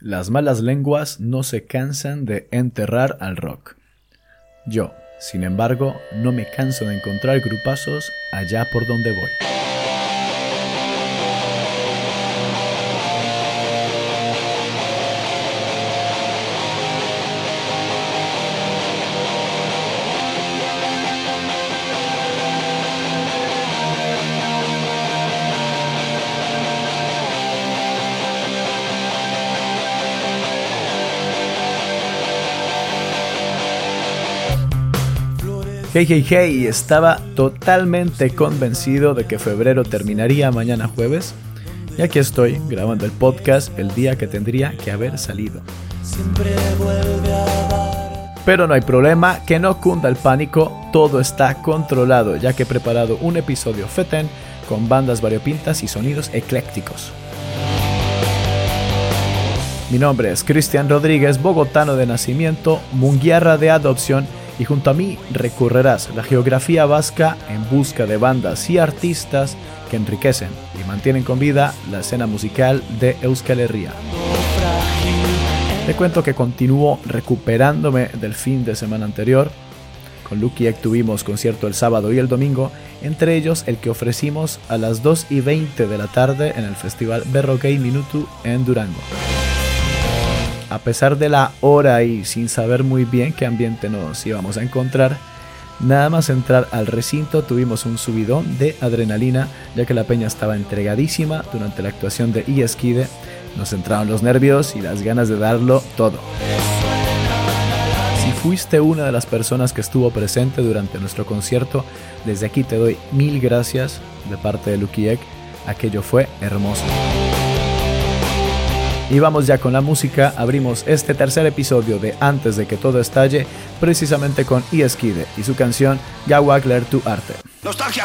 las malas lenguas no se cansan de enterrar al rock. Yo, sin embargo, no me canso de encontrar grupazos allá por donde voy. Hey, hey, hey, estaba totalmente convencido de que febrero terminaría mañana jueves. Y aquí estoy grabando el podcast el día que tendría que haber salido. Pero no hay problema, que no cunda el pánico, todo está controlado, ya que he preparado un episodio FETEN con bandas variopintas y sonidos eclécticos. Mi nombre es Cristian Rodríguez, bogotano de nacimiento, munguiarra de adopción y junto a mí recorrerás la geografía vasca en busca de bandas y artistas que enriquecen y mantienen con vida la escena musical de Euskal Herria. Te cuento que continúo recuperándome del fin de semana anterior. Con Lucky Egg tuvimos concierto el sábado y el domingo, entre ellos el que ofrecimos a las 2 y 20 de la tarde en el festival Berroquey Minutu en Durango a pesar de la hora y sin saber muy bien qué ambiente nos íbamos a encontrar, nada más entrar al recinto tuvimos un subidón de adrenalina, ya que la peña estaba entregadísima durante la actuación de Ieskide, nos entraron los nervios y las ganas de darlo todo. Si fuiste una de las personas que estuvo presente durante nuestro concierto, desde aquí te doy mil gracias de parte de Lukiek, aquello fue hermoso. Y vamos ya con la música, abrimos este tercer episodio de Antes de que todo estalle, precisamente con Ieskide y su canción Gawak tu arte. Nostalgia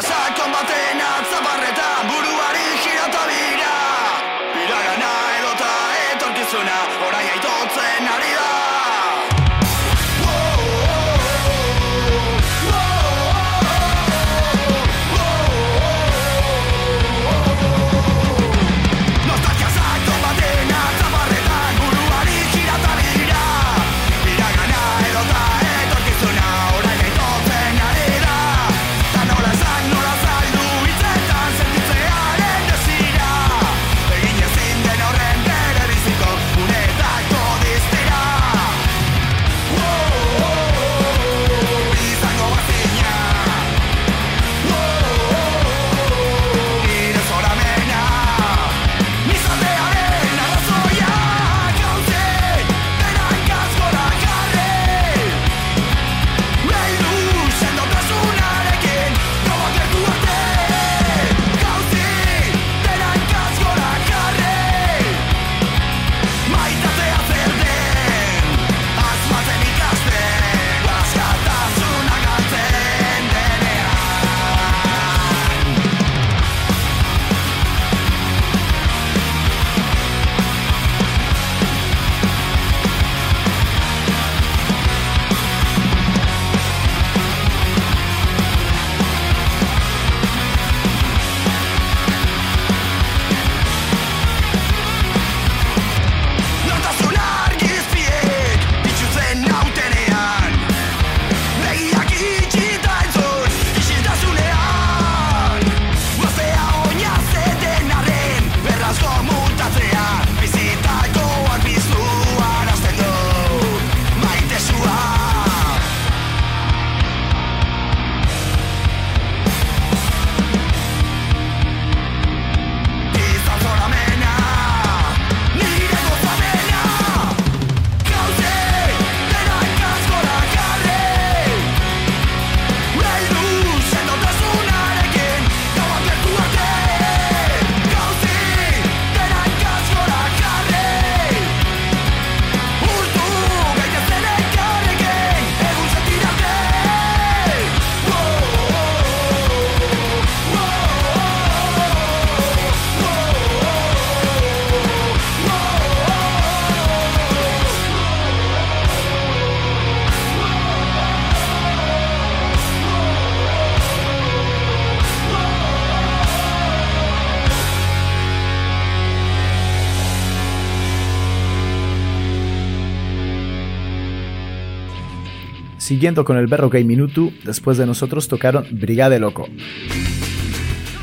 Siguiendo con el Berro Gay Minutu, después de nosotros tocaron Brigade Loco.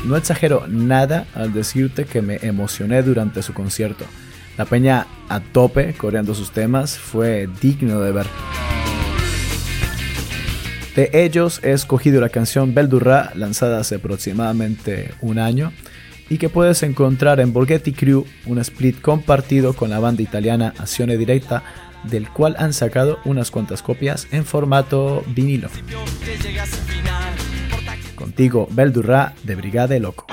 No exagero nada al decirte que me emocioné durante su concierto. La peña a tope coreando sus temas fue digno de ver. De ellos he escogido la canción Beldurra, lanzada hace aproximadamente un año, y que puedes encontrar en Borghetti Crew, un split compartido con la banda italiana Azione Directa, del cual han sacado unas cuantas copias en formato vinilo. Contigo, Beldurra de Brigade Loco.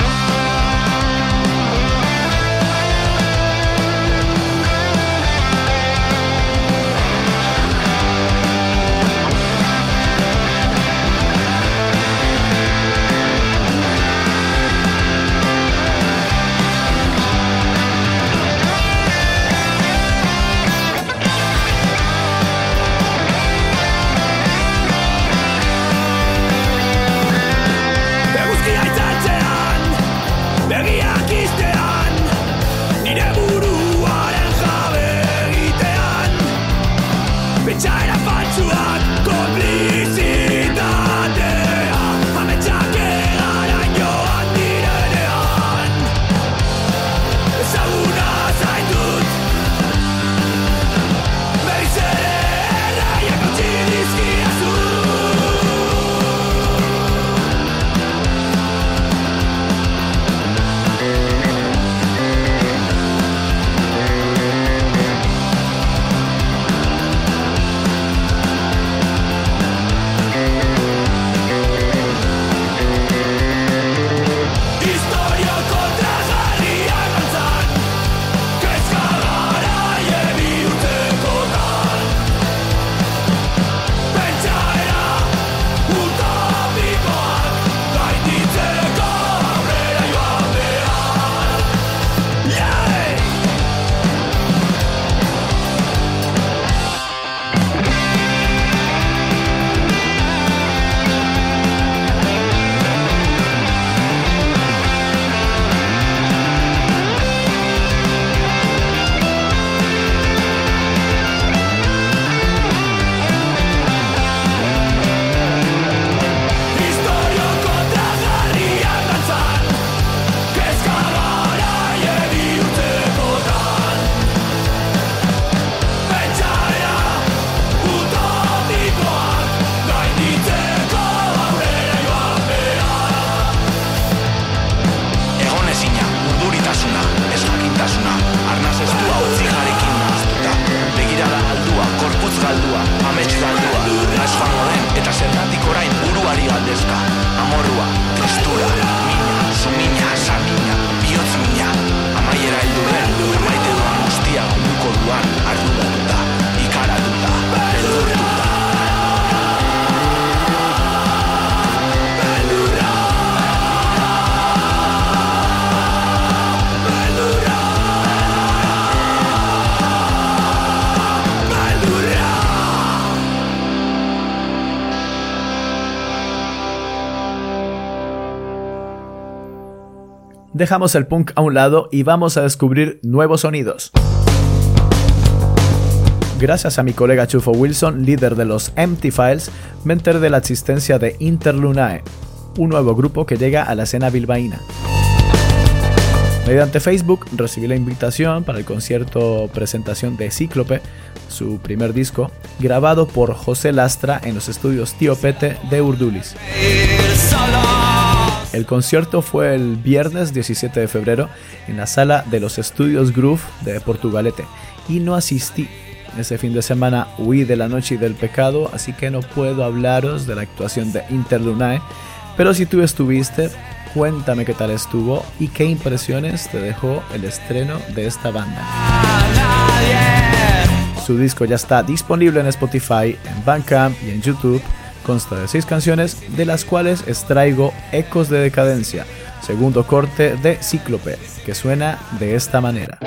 Dejamos el punk a un lado y vamos a descubrir nuevos sonidos. Gracias a mi colega Chufo Wilson, líder de los Empty Files, me enteré de la existencia de Interlunae, un nuevo grupo que llega a la escena bilbaína. Mediante Facebook recibí la invitación para el concierto presentación de Cíclope, su primer disco, grabado por José Lastra en los estudios Tío Pete de Urdulis. El concierto fue el viernes 17 de febrero en la sala de los estudios Groove de Portugalete y no asistí. Ese fin de semana huí de la noche y del pecado, así que no puedo hablaros de la actuación de Interlunae, pero si tú estuviste, cuéntame qué tal estuvo y qué impresiones te dejó el estreno de esta banda. Su disco ya está disponible en Spotify, en Bandcamp y en YouTube Consta de seis canciones, de las cuales extraigo Ecos de Decadencia, segundo corte de Cíclope, que suena de esta manera.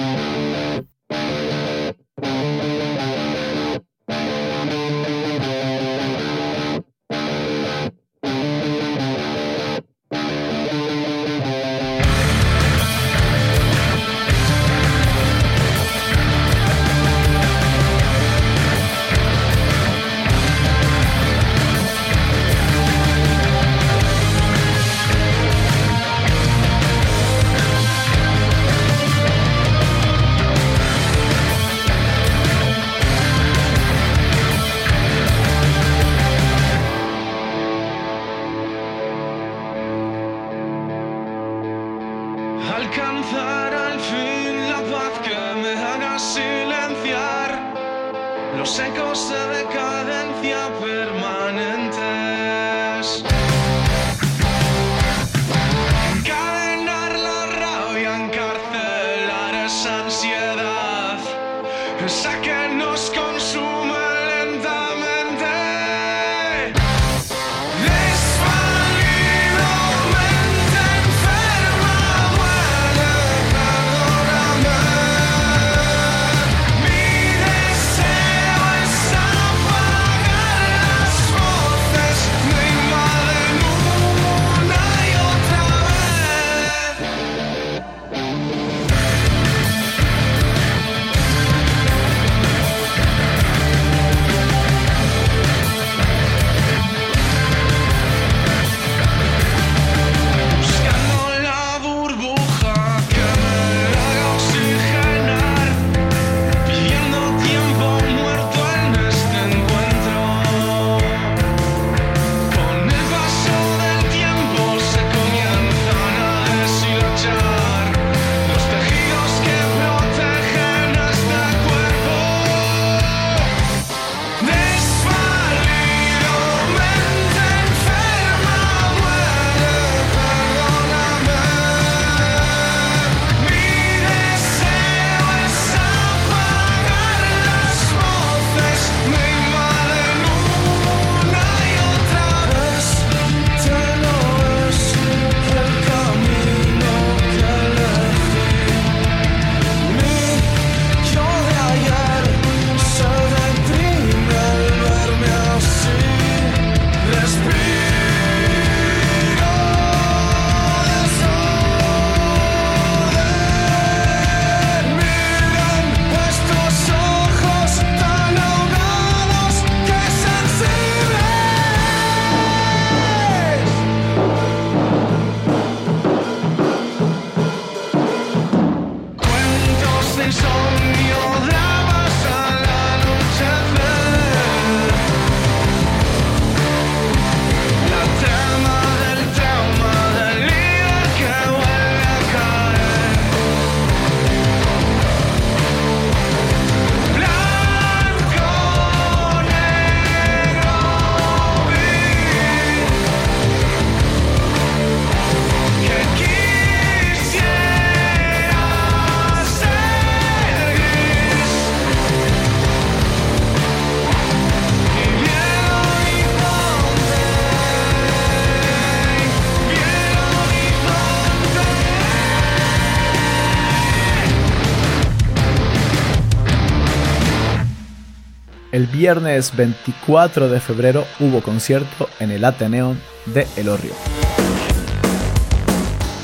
El viernes 24 de febrero hubo concierto en el Ateneón de Elorrio.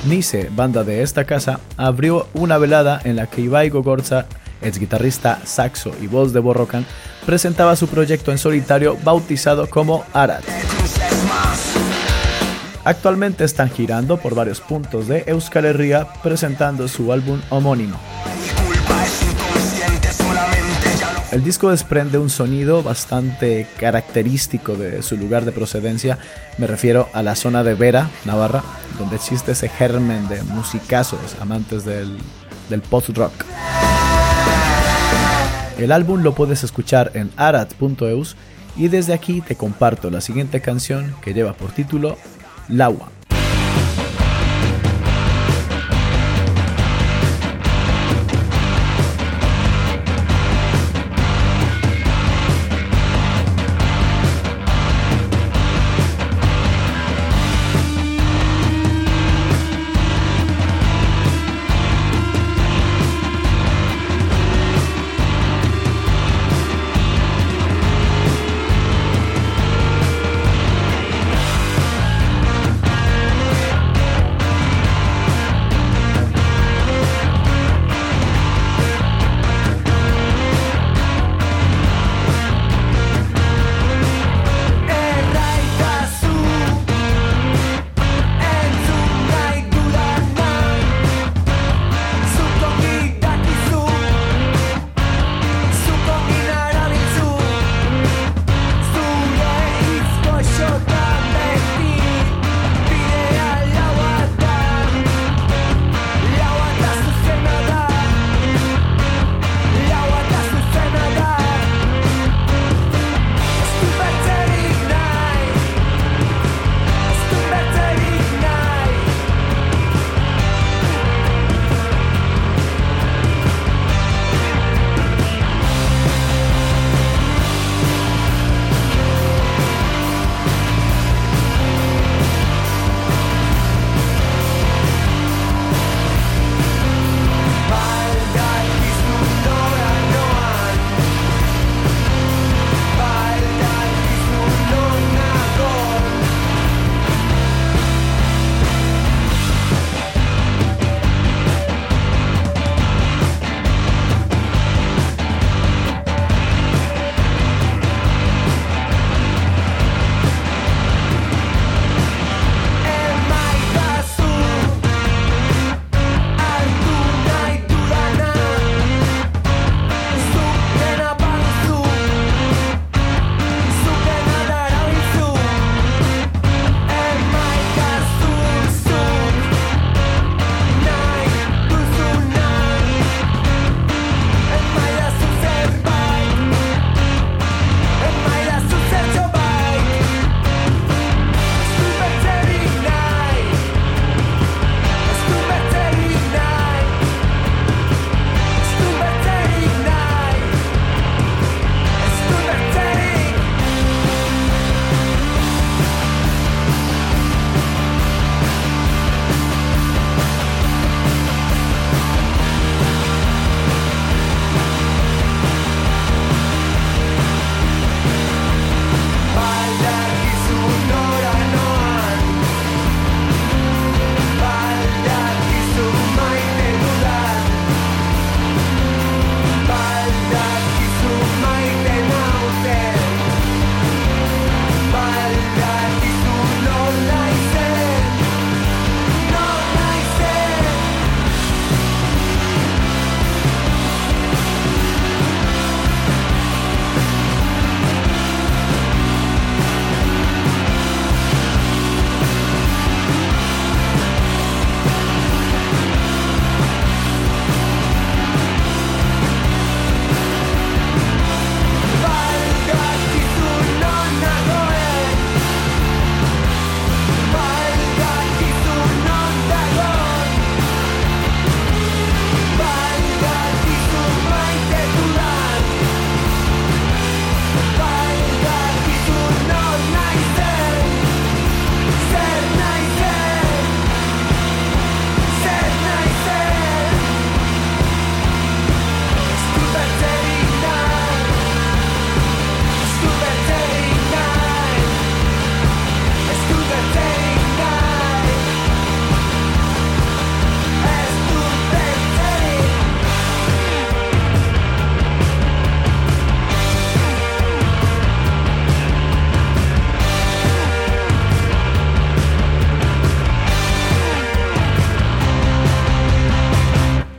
Nice, banda de esta casa, abrió una velada en la que Ibai Gogorza, ex guitarrista, saxo y voz de Borrocan, presentaba su proyecto en solitario bautizado como Arad. Actualmente están girando por varios puntos de Euskal Herria presentando su álbum homónimo. El disco desprende un sonido bastante característico de su lugar de procedencia, me refiero a la zona de Vera, Navarra, donde existe ese germen de musicazos amantes del, post-rock. El álbum lo puedes escuchar en arad.eus y desde aquí te comparto la siguiente canción que lleva por título Lawa.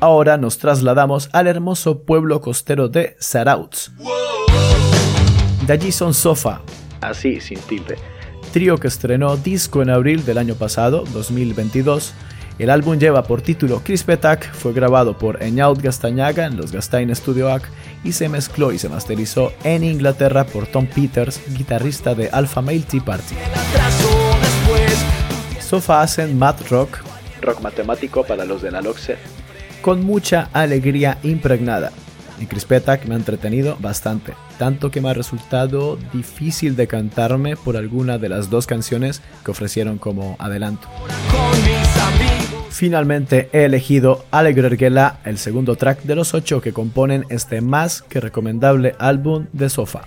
Ahora nos trasladamos al hermoso pueblo costero de Sarauts. De allí son Sofa, así sin tilde, trío que estrenó disco en abril del año pasado, 2022. El álbum lleva por título Crispetak, fue grabado por Eñaut Gastañaga en los Gastain Studio AC y se mezcló y se masterizó en Inglaterra por Tom Peters, guitarrista de Alpha Male Tea Party. Sofa hacen math rock, rock matemático para los de LOXE, con mucha alegría impregnada. En Crispetak me ha entretenido bastante, tanto que me ha resultado difícil de cantarme por alguna de las dos canciones que ofrecieron como adelanto. Finalmente he elegido Alegre el segundo track de los ocho que componen este más que recomendable álbum de Sofa.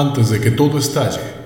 Antes de que todo estalle.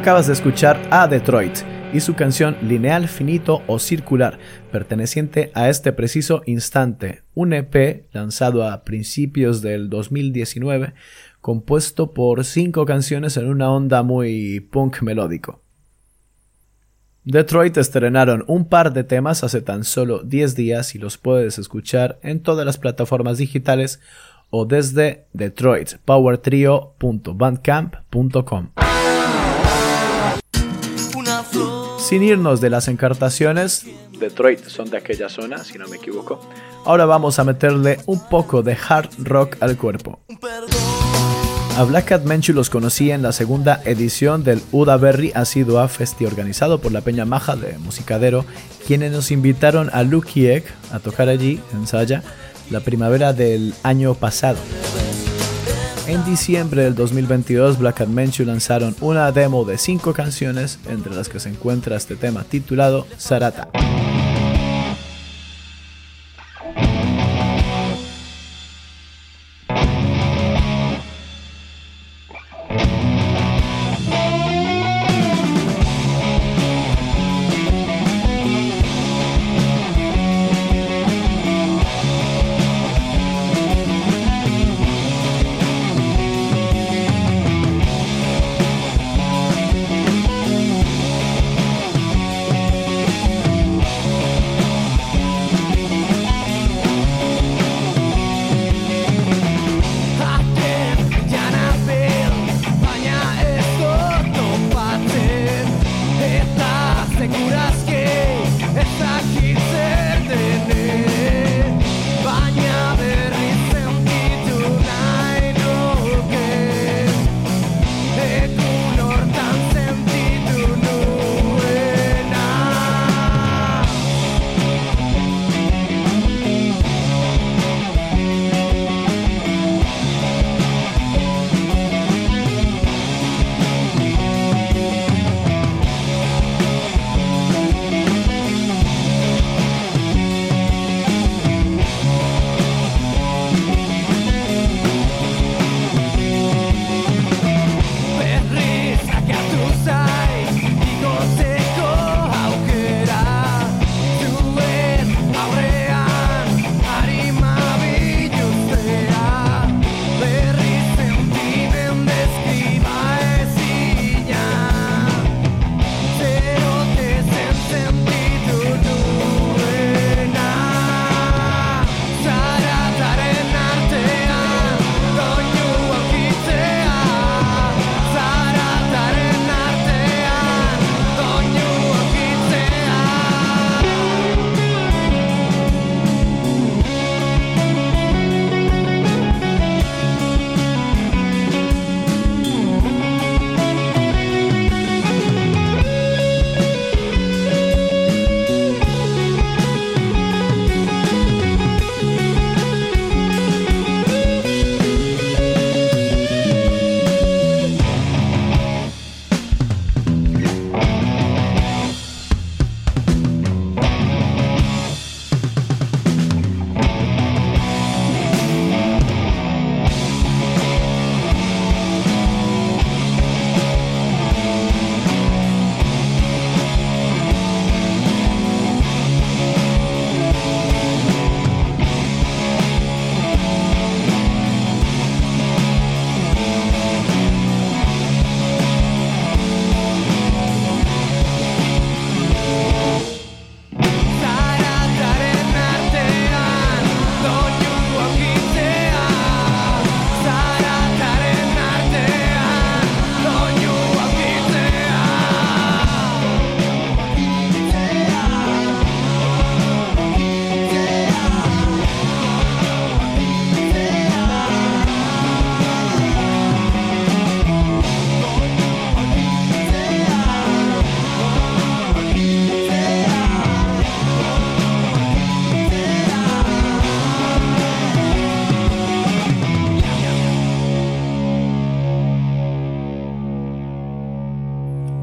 Acabas de escuchar a Detroit y su canción Lineal, Finito o Circular, perteneciente a este preciso instante, un EP lanzado a principios del 2019, compuesto por cinco canciones en una onda muy punk melódico. Detroit estrenaron un par de temas hace tan solo 10 días y los puedes escuchar en todas las plataformas digitales o desde detroitpowertrio.bandcamp.com. Sin irnos de las encartaciones, Detroit son de aquella zona, si no me equivoco. Ahora vamos a meterle un poco de hard rock al cuerpo. A Black Cat Menchu los conocí en la segunda edición del Uda Berry a Festi organizado por la Peña Maja de Musicadero, quienes nos invitaron a Lucky Egg a tocar allí, en Saya, la primavera del año pasado. En diciembre del 2022, Black Menchu lanzaron una demo de 5 canciones, entre las que se encuentra este tema titulado Sarata.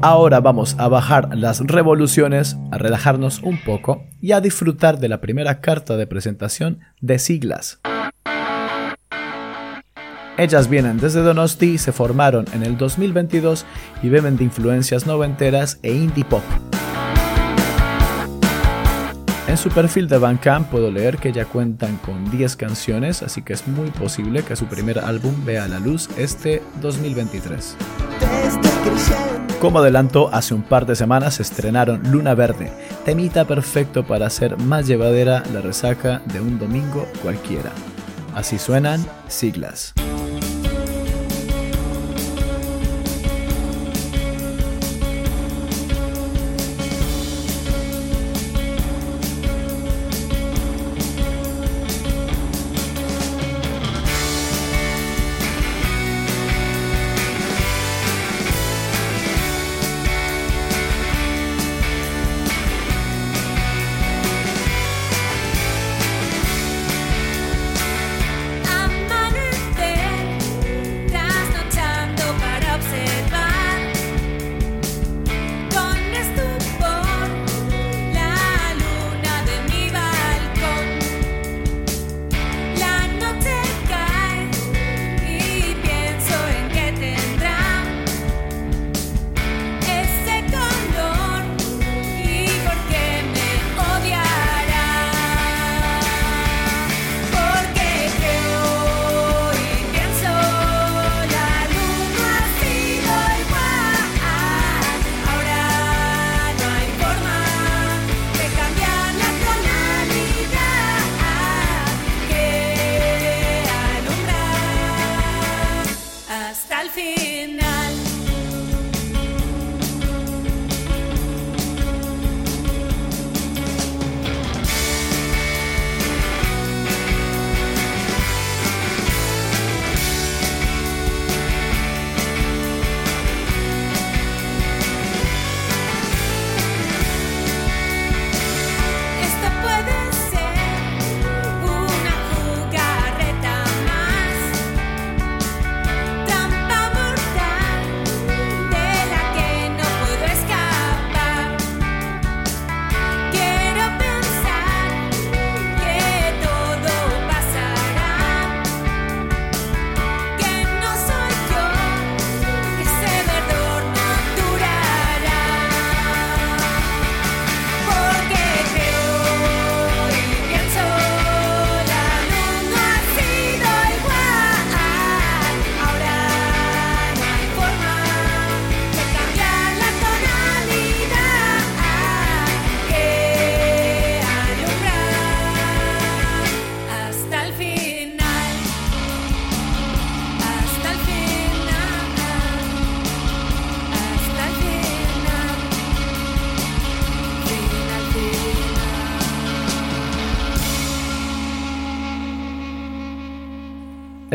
Ahora vamos a bajar las revoluciones, a relajarnos un poco y a disfrutar de la primera carta de presentación de siglas. Ellas vienen desde Donosti, se formaron en el 2022 y beben de influencias noventeras e indie pop. En su perfil de Bandcamp puedo leer que ya cuentan con 10 canciones, así que es muy posible que su primer álbum vea la luz este 2023. Como adelanto, hace un par de semanas estrenaron Luna Verde, temita perfecto para hacer más llevadera la resaca de un domingo cualquiera. Así suenan siglas.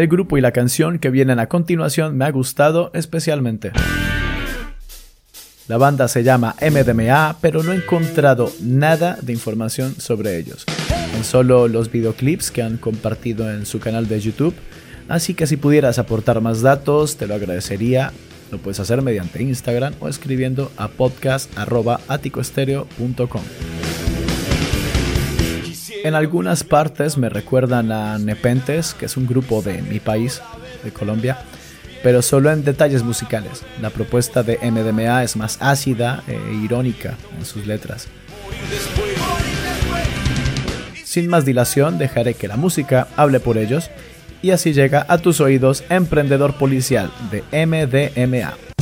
El grupo y la canción que vienen a continuación me ha gustado especialmente. La banda se llama MDMA, pero no he encontrado nada de información sobre ellos. Solo los videoclips que han compartido en su canal de YouTube. Así que si pudieras aportar más datos, te lo agradecería. Lo puedes hacer mediante Instagram o escribiendo a podcast.aticoestereo.com. En algunas partes me recuerdan a Nepentes, que es un grupo de mi país, de Colombia, pero solo en detalles musicales. La propuesta de MDMA es más ácida e irónica en sus letras. Sin más dilación, dejaré que la música hable por ellos y así llega a tus oídos Emprendedor Policial de MDMA.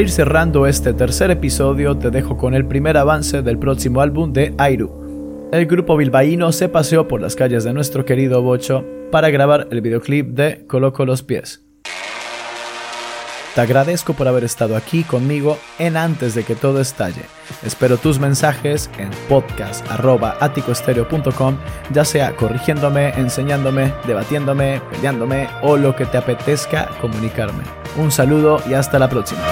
Para ir cerrando este tercer episodio, te dejo con el primer avance del próximo álbum de Airu. El grupo bilbaíno se paseó por las calles de nuestro querido Bocho para grabar el videoclip de Coloco los pies. Te agradezco por haber estado aquí conmigo en Antes de que todo estalle. Espero tus mensajes en podcast.aticoestereo.com, ya sea corrigiéndome, enseñándome, debatiéndome, peleándome o lo que te apetezca comunicarme. Un saludo y hasta la próxima.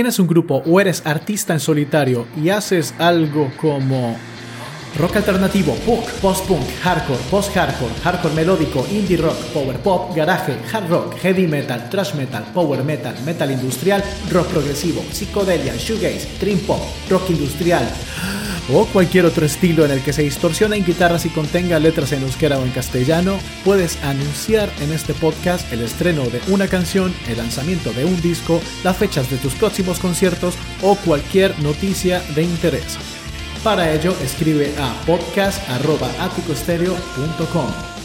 Tienes un grupo o eres artista en solitario y haces algo como rock alternativo, punk, post-punk, hardcore, post-hardcore, hardcore melódico, indie rock, power pop, garage, hard rock, heavy metal, thrash metal, power metal, metal industrial, rock progresivo, psicodelia, shoegaze, dream pop, rock industrial o cualquier otro estilo en el que se distorsionen guitarras y contenga letras en euskera o en castellano, puedes anunciar en este podcast el estreno de una canción, el lanzamiento de un disco, las fechas de tus próximos conciertos o cualquier noticia de interés. Para ello, escribe a podcast.aticostereo.com.